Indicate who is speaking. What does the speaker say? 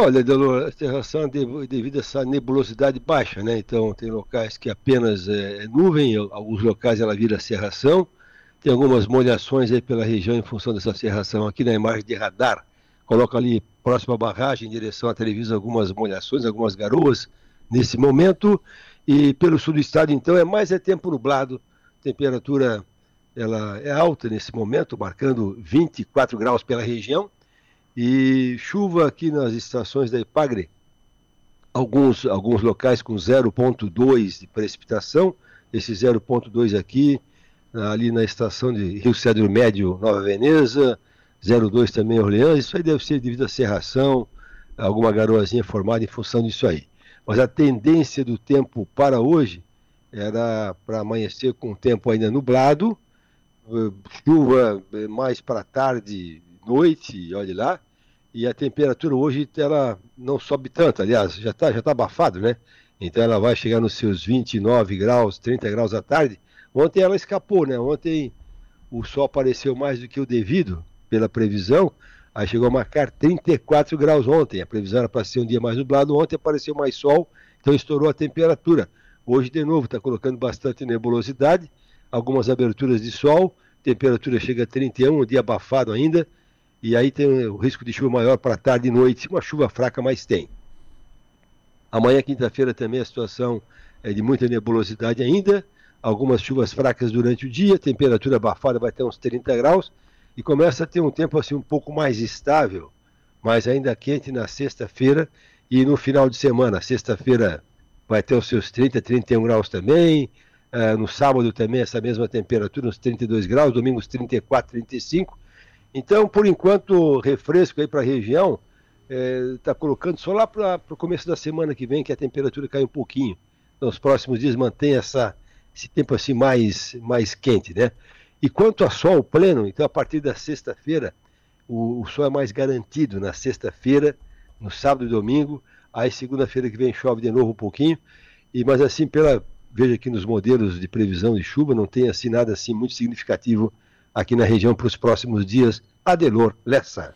Speaker 1: Olha, Delor, a cerração é devido a essa nebulosidade baixa, né? Então, tem locais que apenas é, é nuvem, alguns locais ela vira cerração. Tem algumas molhações aí pela região em função dessa cerração. Aqui na imagem de radar, coloca ali próxima à barragem, em direção à televisão, algumas molhações, algumas garoas nesse momento. E pelo sul do estado, então, é mais é tempo nublado, temperatura ela é alta nesse momento, marcando 24 graus pela região e chuva aqui nas estações da Ipagre, alguns, alguns locais com 0,2 de precipitação, esse 0,2 aqui, ali na estação de Rio Cedro Médio, Nova Veneza, 0,2 também Orleans, isso aí deve ser devido à serração, alguma garoazinha formada em função disso aí. Mas a tendência do tempo para hoje era para amanhecer com o tempo ainda nublado, eh, chuva eh, mais para tarde, noite, olhe lá, e a temperatura hoje ela não sobe tanto, aliás, já está já tá abafado, né? Então ela vai chegar nos seus 29 graus, 30 graus à tarde. Ontem ela escapou, né? Ontem o sol apareceu mais do que o devido pela previsão, aí chegou a marcar 34 graus ontem. A previsão era para ser um dia mais nublado, ontem apareceu mais sol, então estourou a temperatura. Hoje, de novo, está colocando bastante nebulosidade, algumas aberturas de sol, temperatura chega a 31, um dia abafado ainda, e aí tem o risco de chuva maior para tarde e noite, uma chuva fraca, mas tem. Amanhã, quinta-feira, também a situação é de muita nebulosidade ainda, algumas chuvas fracas durante o dia, temperatura abafada vai ter uns 30 graus, e começa a ter um tempo assim um pouco mais estável, mas ainda quente na sexta-feira e no final de semana. Sexta-feira vai ter os seus 30, 31 graus também, uh, no sábado também essa mesma temperatura, uns 32 graus, domingo uns 34, 35, então, por enquanto, refresco aí para a região, está é, colocando só lá para o começo da semana que vem que a temperatura cai um pouquinho. Nos próximos dias mantém essa, esse tempo assim mais, mais quente, né? E quanto a sol pleno, então a partir da sexta-feira, o, o, sol é mais garantido na sexta-feira, no sábado e domingo, aí segunda-feira que vem chove de novo um pouquinho, e mas assim pela veja aqui nos modelos de previsão de chuva não tem assim nada assim muito significativo aqui na região para os próximos dias. Adelor Lessa.